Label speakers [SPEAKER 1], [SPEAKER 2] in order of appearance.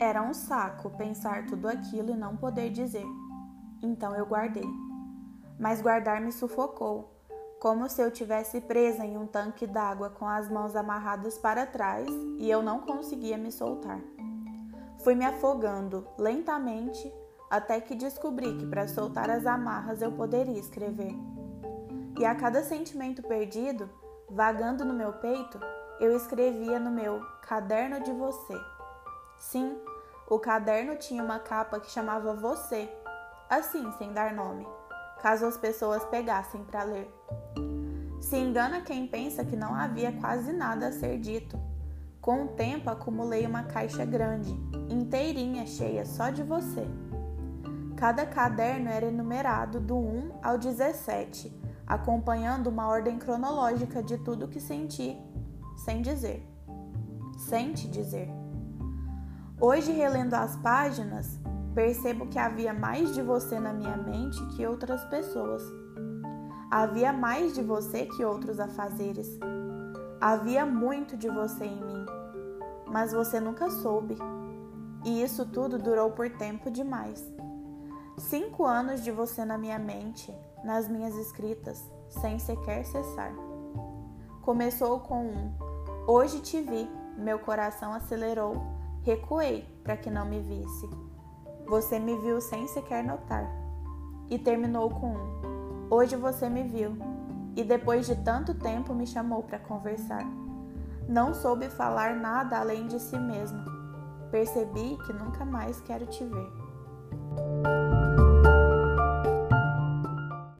[SPEAKER 1] Era um saco pensar tudo aquilo e não poder dizer. Então eu guardei. Mas guardar me sufocou, como se eu tivesse presa em um tanque d'água com as mãos amarradas para trás e eu não conseguia me soltar. Fui me afogando lentamente até que descobri que para soltar as amarras eu poderia escrever. E a cada sentimento perdido, vagando no meu peito, eu escrevia no meu caderno de você. Sim, o caderno tinha uma capa que chamava Você, assim, sem dar nome, caso as pessoas pegassem para ler. Se engana quem pensa que não havia quase nada a ser dito. Com o tempo, acumulei uma caixa grande, inteirinha, cheia só de você. Cada caderno era enumerado do 1 ao 17, acompanhando uma ordem cronológica de tudo que senti, sem dizer. Sente dizer. Hoje, relendo as páginas, percebo que havia mais de você na minha mente que outras pessoas. Havia mais de você que outros afazeres. Havia muito de você em mim, mas você nunca soube. E isso tudo durou por tempo demais. Cinco anos de você na minha mente, nas minhas escritas, sem sequer cessar. Começou com um: Hoje te vi, meu coração acelerou Recuei para que não me visse. Você me viu sem sequer notar. E terminou com um: Hoje você me viu. E depois de tanto tempo me chamou para conversar. Não soube falar nada além de si mesmo. Percebi que nunca mais quero te ver.